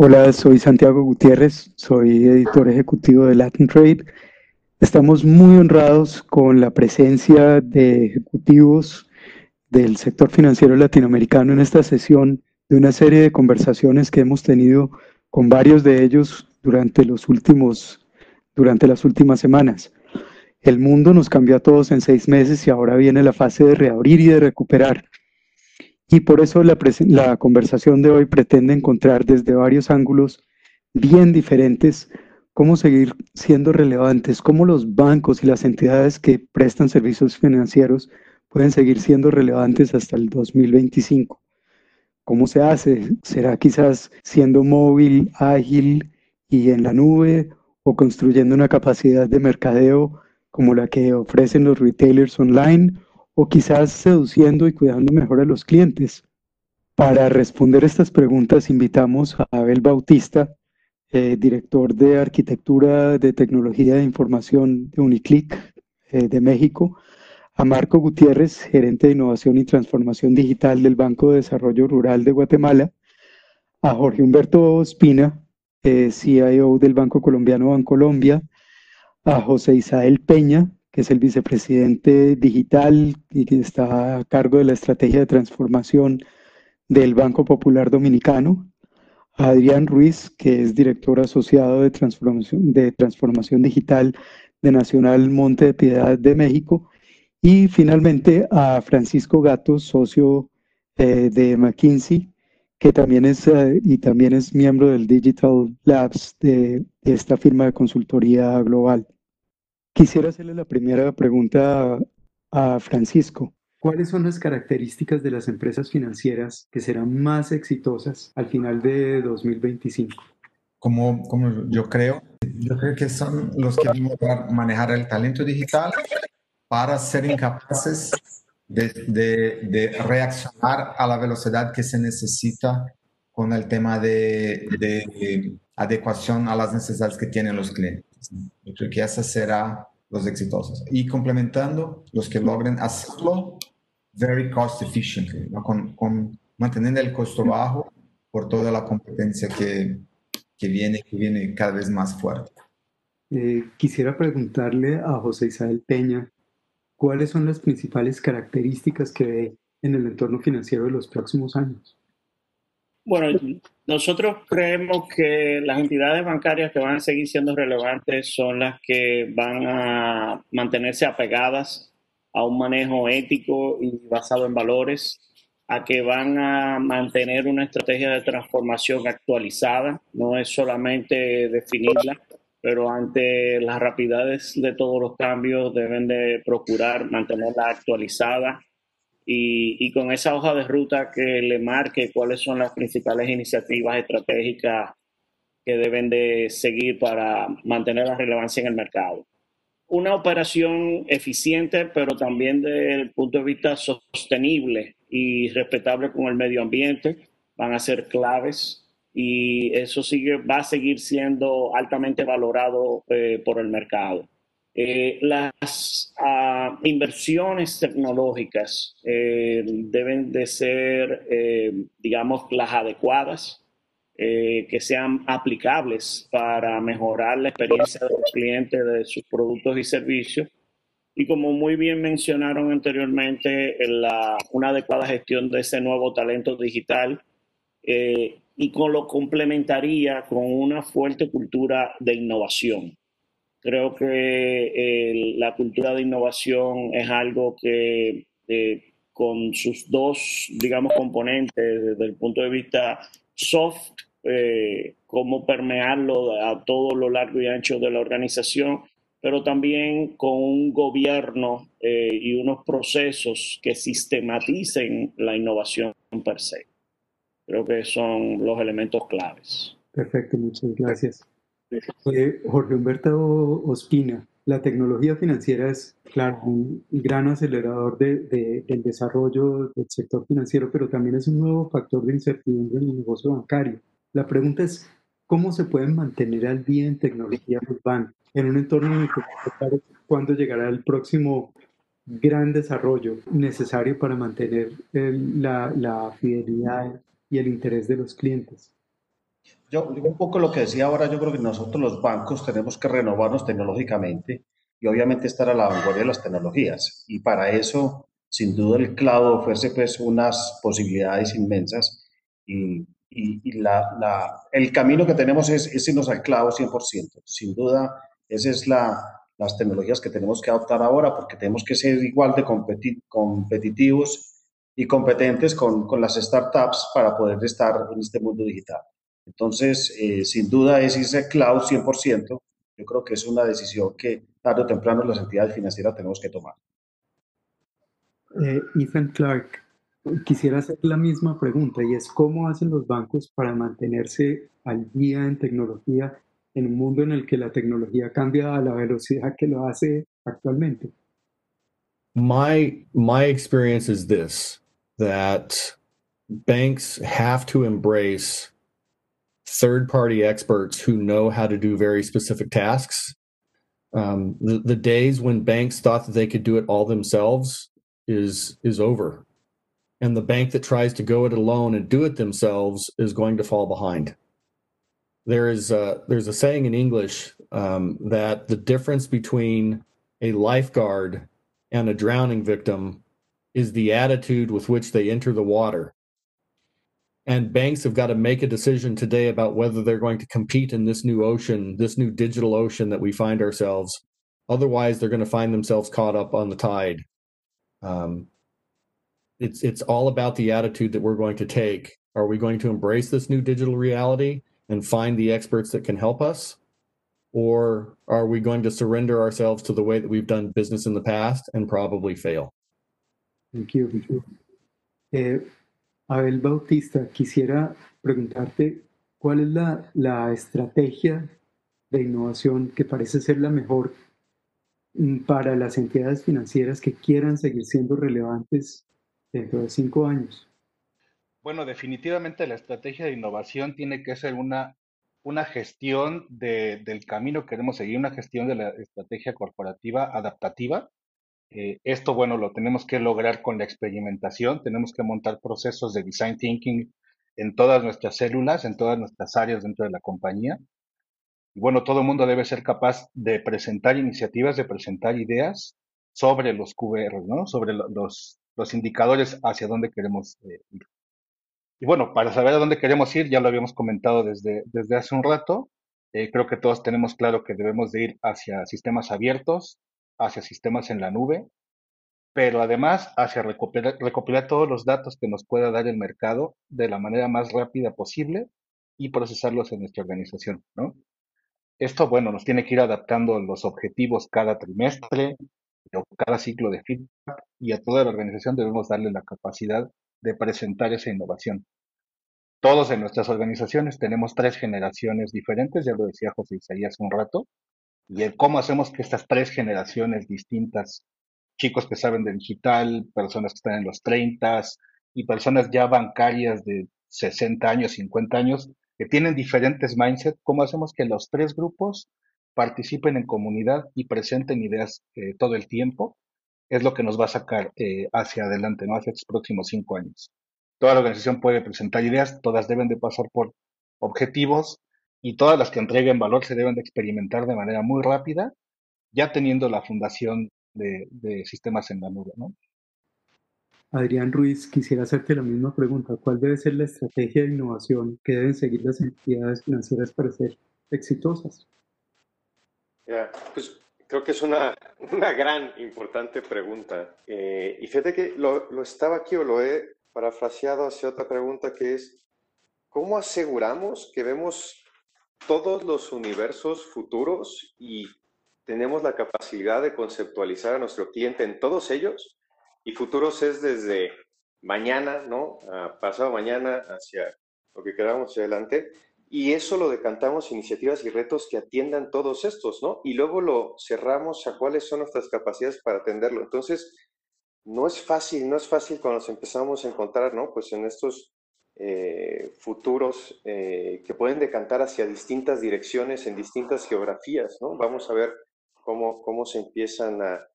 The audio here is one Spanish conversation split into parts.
Hola, soy Santiago Gutiérrez, soy editor ejecutivo de Latin Trade. Estamos muy honrados con la presencia de ejecutivos del sector financiero latinoamericano en esta sesión de una serie de conversaciones que hemos tenido con varios de ellos durante los últimos durante las últimas semanas. El mundo nos cambió a todos en seis meses y ahora viene la fase de reabrir y de recuperar. Y por eso la, conversación de hoy pretende encontrar desde varios ángulos bien diferentes cómo seguir siendo relevantes, cómo los bancos y las entidades que prestan servicios financieros pueden seguir siendo relevantes hasta el 2025. ¿Cómo se hace? ¿Será quizás siendo móvil, ágil y en la nube o construyendo una capacidad de mercadeo como la que ofrecen los retailers online o quizás seduciendo y cuidando mejor a los clientes? Para responder estas preguntas invitamos a Abel Bautista, eh, director de Arquitectura de Tecnología de Información de Uniclick eh, de México, a Marco Gutiérrez, gerente de Innovación y Transformación Digital del Banco de Desarrollo Rural de Guatemala, a Jorge Humberto Espina, eh, CIO del Banco Colombiano Bancolombia, a José Isael Peña, es el vicepresidente digital y que está a cargo de la estrategia de transformación del Banco Popular Dominicano, a Adrián Ruiz, que es director asociado de transformación, de transformación digital de Nacional Monte de Piedad de México, y finalmente a Francisco Gatos, socio eh, de McKinsey, que también es, eh, y también es miembro del Digital Labs de esta firma de consultoría global. Quisiera hacerle la primera pregunta a Francisco. ¿Cuáles son las características de las empresas financieras que serán más exitosas al final de 2025? Como, como yo creo, yo creo que son los que van a manejar el talento digital para ser incapaces de, de, de, reaccionar a la velocidad que se necesita con el tema de, de adecuación a las necesidades que tienen los clientes. Que esa será los exitosos. Y complementando, los que logren hacerlo very cost efficiently, con, con, manteniendo el costo bajo por toda la competencia que, que viene, que viene cada vez más fuerte. Eh, quisiera preguntarle a José Isabel Peña, ¿cuáles son las principales características que ve en el entorno financiero de los próximos años? Bueno, nosotros creemos que las entidades bancarias que van a seguir siendo relevantes son las que van a mantenerse apegadas a un manejo ético y basado en valores, a que van a mantener una estrategia de transformación actualizada, no es solamente definirla, pero ante las rapidez de todos los cambios deben de procurar mantenerla actualizada y, con esa hoja de ruta que le marque cuáles son las principales iniciativas estratégicas que deben de seguir para mantener la relevancia en el mercado. Una operación eficiente, pero también desde el punto de vista sostenible y respetable con el medio ambiente, van a ser claves y eso sigue, va a seguir siendo altamente valorado eh, por el mercado. Eh, las ah, inversiones tecnológicas eh, deben de ser, eh, digamos, las adecuadas, que sean aplicables para mejorar la experiencia de los clientes de sus productos y servicios. Y como muy bien mencionaron anteriormente, la, una adecuada gestión de ese nuevo talento digital y con lo complementaría con una fuerte cultura de innovación. Creo que la cultura de innovación es algo que con sus dos, digamos, componentes desde el punto de vista soft, eh, cómo permearlo a todo lo largo y ancho de la organización, pero también con un gobierno eh, y unos procesos que sistematicen la innovación per se. Creo que son los elementos claves. Perfecto, muchas gracias. Eh, Jorge Humberto Ospina, la tecnología financiera es, claro, un gran acelerador de, del desarrollo del sector financiero, pero también es un nuevo factor de incertidumbre en el negocio bancario. La pregunta es, ¿cómo se pueden mantener al día en tecnología urbana en un entorno en el que cuándo llegará el próximo gran desarrollo necesario para mantener la fidelidad y el interés de los clientes? Yo, un poco lo que decía ahora, yo creo que nosotros los bancos tenemos que renovarnos tecnológicamente y obviamente estar a la vanguardia de las tecnologías. Y para eso, sin duda, el cloud ofrece pues unas posibilidades inmensas y, y, la, la, el camino que tenemos es, es irnos al cloud 100%. Sin duda, esas es la, las tecnologías que tenemos que adoptar ahora porque tenemos que ser igual de competitivos y competentes con, con, las startups para poder estar en este mundo digital. Entonces, eh, sin duda es irse cloud 100%. Yo creo que es una decisión que tarde o temprano las entidades financieras tenemos que tomar. Eh, Ethan Clark, quisiera hacer la misma pregunta y es cómo hacen los bancos para mantenerse al día en tecnología en un mundo en el que la tecnología cambia a la velocidad que lo hace actualmente? My my experience is this that banks have to embrace third party experts who know how to do very specific tasks. Um, the, the days when banks thought that they could do it all themselves is is over. And the bank that tries to go it alone and do it themselves is going to fall behind there is a, there's a saying in English um, that the difference between a lifeguard and a drowning victim is the attitude with which they enter the water. And banks have got to make a decision today about whether they're going to compete in this new ocean, this new digital ocean that we find ourselves. Otherwise, they're going to find themselves caught up on the tide. Um, it's it's all about the attitude that we're going to take. Are we going to embrace this new digital reality? and find the experts that can help us? Or are we going to surrender ourselves to the way that we've done business in the past and probably fail? Thank you. Eh, Abel Bautista, quisiera preguntarte cuál es la, la estrategia de innovación que parece ser la mejor mm, para las entidades financieras que quieran seguir siendo relevantes dentro de cinco años. Bueno, definitivamente la estrategia de innovación tiene que ser una, una gestión de, del camino que queremos seguir, una gestión de la estrategia corporativa adaptativa. Eh, esto, bueno, lo tenemos que lograr con la experimentación, tenemos que montar procesos de design thinking en todas nuestras células, en todas nuestras áreas dentro de la compañía. Y bueno, todo el mundo debe ser capaz de presentar iniciativas, de presentar ideas sobre los QBR, ¿no? Sobre los, los indicadores hacia dónde queremos eh, ir. Y bueno, para saber a dónde queremos ir, ya lo habíamos comentado desde, desde hace un rato, eh, creo que todos tenemos claro que debemos de ir hacia sistemas abiertos, hacia sistemas en la nube, pero además hacia recopilar, todos los datos que nos pueda dar el mercado de la manera más rápida posible y procesarlos en nuestra organización, ¿no? Esto, bueno, nos tiene que ir adaptando los objetivos cada trimestre o cada ciclo de feedback y a toda la organización debemos darle la capacidad de presentar esa innovación. Todos en nuestras organizaciones tenemos tres generaciones diferentes, ya lo decía José Isaías un rato, y el cómo hacemos que estas tres generaciones distintas, chicos que saben de digital, personas que están en los 30 y personas ya bancarias de 60 años, 50 años, que tienen diferentes mindsets, cómo hacemos que los tres grupos participen en comunidad y presenten ideas eh, todo el tiempo es lo que nos va a sacar eh, hacia adelante, ¿no? Hacia estos próximos cinco años. Toda la organización puede presentar ideas, todas deben de pasar por objetivos y todas las que entreguen valor se deben de experimentar de manera muy rápida, ya teniendo la fundación de, de sistemas en la nube, ¿no? Adrián Ruiz, quisiera hacerte la misma pregunta. ¿Cuál debe ser la estrategia de innovación que deben seguir las entidades financieras para ser exitosas? Ya, pues Creo que es una, una gran, importante pregunta. Eh, y fíjate que lo, lo estaba aquí o lo he parafraseado hacia otra pregunta que es, ¿cómo aseguramos que vemos todos los universos futuros y tenemos la capacidad de conceptualizar a nuestro cliente en todos ellos? Y futuros es desde mañana, ¿no? A pasado mañana hacia lo que queramos adelante y eso lo decantamos iniciativas y retos que atiendan todos estos, ¿no? Y luego lo cerramos a cuáles son nuestras capacidades para atenderlo. Entonces, no es fácil, no es fácil cuando nos empezamos a encontrar, ¿no? Pues en estos eh, futuros eh, que pueden decantar hacia distintas direcciones en distintas geografías, ¿no? Vamos a ver cómo, cómo se empiezan a,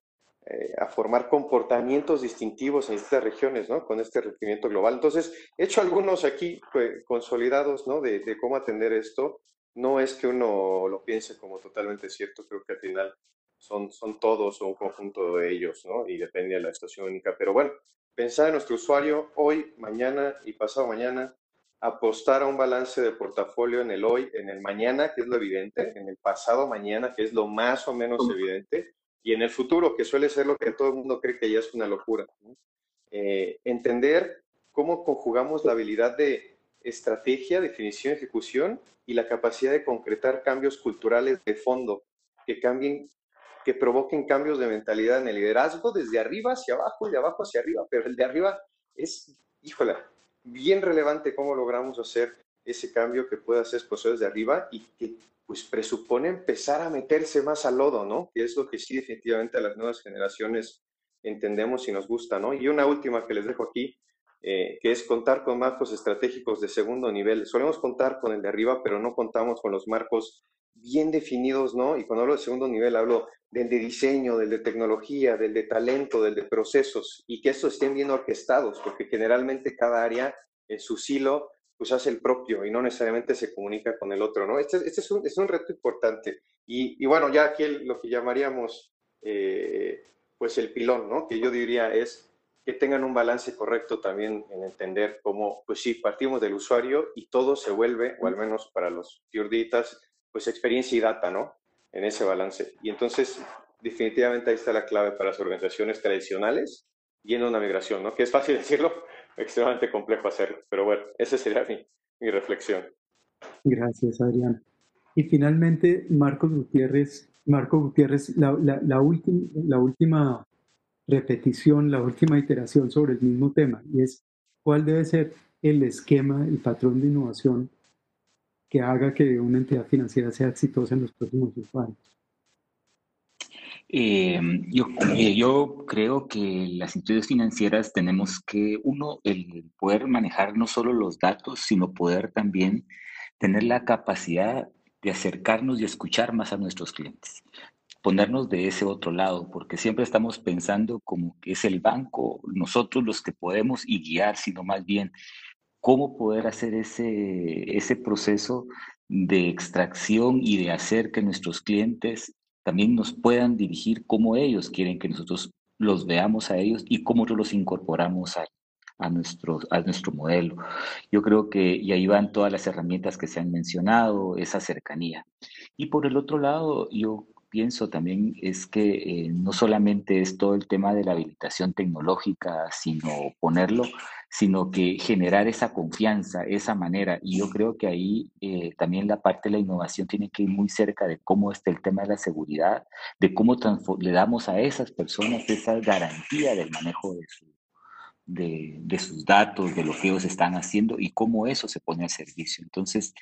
eh, a formar comportamientos distintivos en estas regiones, ¿no? Con este requerimiento global. Entonces, he hecho algunos aquí pues, consolidados, ¿no? De, cómo atender esto. No es que uno lo piense como totalmente cierto, creo que al final son, son todos o un conjunto de ellos, ¿no? Y depende de la situación única. Pero bueno, pensar en nuestro usuario hoy, mañana y pasado mañana, apostar a un balance de portafolio en el hoy, en el mañana, que es lo evidente, en el pasado mañana, que es lo más o menos evidente, y en el futuro, que suele ser lo que todo el mundo cree que ya es una locura. Eh, entender cómo conjugamos la habilidad de estrategia, definición, ejecución y la capacidad de concretar cambios culturales de fondo que cambien, que provoquen cambios de mentalidad en el liderazgo desde arriba hacia abajo y de abajo hacia arriba, pero el de arriba es, híjole, bien relevante cómo logramos hacer ese cambio que pueda hacer desde arriba y que pues presupone empezar a meterse más al lodo, ¿no? Que es lo que sí definitivamente a las nuevas generaciones entendemos y nos gusta, ¿no? Y una última que les dejo aquí, eh, que es contar con marcos estratégicos de segundo nivel. Solemos contar con el de arriba, pero no contamos con los marcos bien definidos, ¿no? Y cuando hablo de segundo nivel, hablo del de diseño, del de tecnología, del de talento, del de procesos, y que estos estén bien orquestados, porque generalmente cada área en su silo pues hace el propio y no necesariamente se comunica con el otro, ¿no? Este, este es, un, es, un, reto importante. Y, y, bueno, ya aquí lo que llamaríamos, eh, pues el pilón, ¿no? Que yo diría es que tengan un balance correcto también en entender cómo, pues sí, partimos del usuario y todo se vuelve, o al menos para los piurditas, pues experiencia y data, ¿no? En ese balance. Y entonces, definitivamente ahí está la clave para las organizaciones tradicionales yendo a una migración, ¿no? Que es fácil decirlo, extremadamente complejo hacerlo. Pero bueno, esa sería mi, mi reflexión. Gracias, Adrián. Y finalmente, Marcos Gutiérrez, Marco Gutiérrez, la, la, la, la última repetición, la última iteración sobre el mismo tema, y es cuál debe ser el esquema, el patrón de innovación que haga que una entidad financiera sea exitosa en los próximos cinco años. Eh, yo, eh, yo creo que las instituciones financieras tenemos que, uno, el poder manejar no solo los datos, sino poder también tener la capacidad de acercarnos y escuchar más a nuestros clientes, ponernos de ese otro lado, porque siempre estamos pensando como que es el banco, nosotros los que podemos y guiar, sino más bien cómo poder hacer ese, ese proceso de extracción y de hacer que nuestros clientes también nos puedan dirigir cómo ellos quieren que nosotros los veamos a ellos y cómo nosotros los incorporamos a, a, nuestro, a nuestro modelo. Yo creo que y ahí van todas las herramientas que se han mencionado, esa cercanía. Y por el otro lado, yo pienso también es que eh, no solamente es todo el tema de la habilitación tecnológica, sino ponerlo, sino que generar esa confianza, esa manera. Y yo creo que ahí eh, también la parte de la innovación tiene que ir muy cerca de cómo está el tema de la seguridad, de cómo le damos a esas personas esa garantía del manejo de su, de, sus datos, de lo que ellos están haciendo y cómo eso se pone al servicio. Entonces,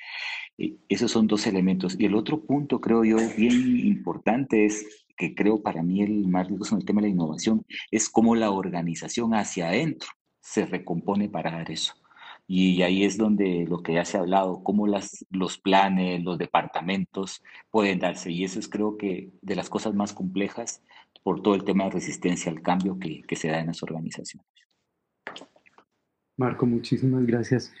eh, esos son dos elementos. Y el otro punto, creo yo, bien importante es que creo para mí el más rico en el tema de la innovación, es cómo la organización hacia adentro se recompone para dar eso. Y ahí es donde lo que ya se ha hablado, cómo las, los planes, los departamentos pueden darse. Y eso es creo que de las cosas más complejas por todo el tema de resistencia al cambio que, que se da en las organizaciones. Marco, muchísimas gracias.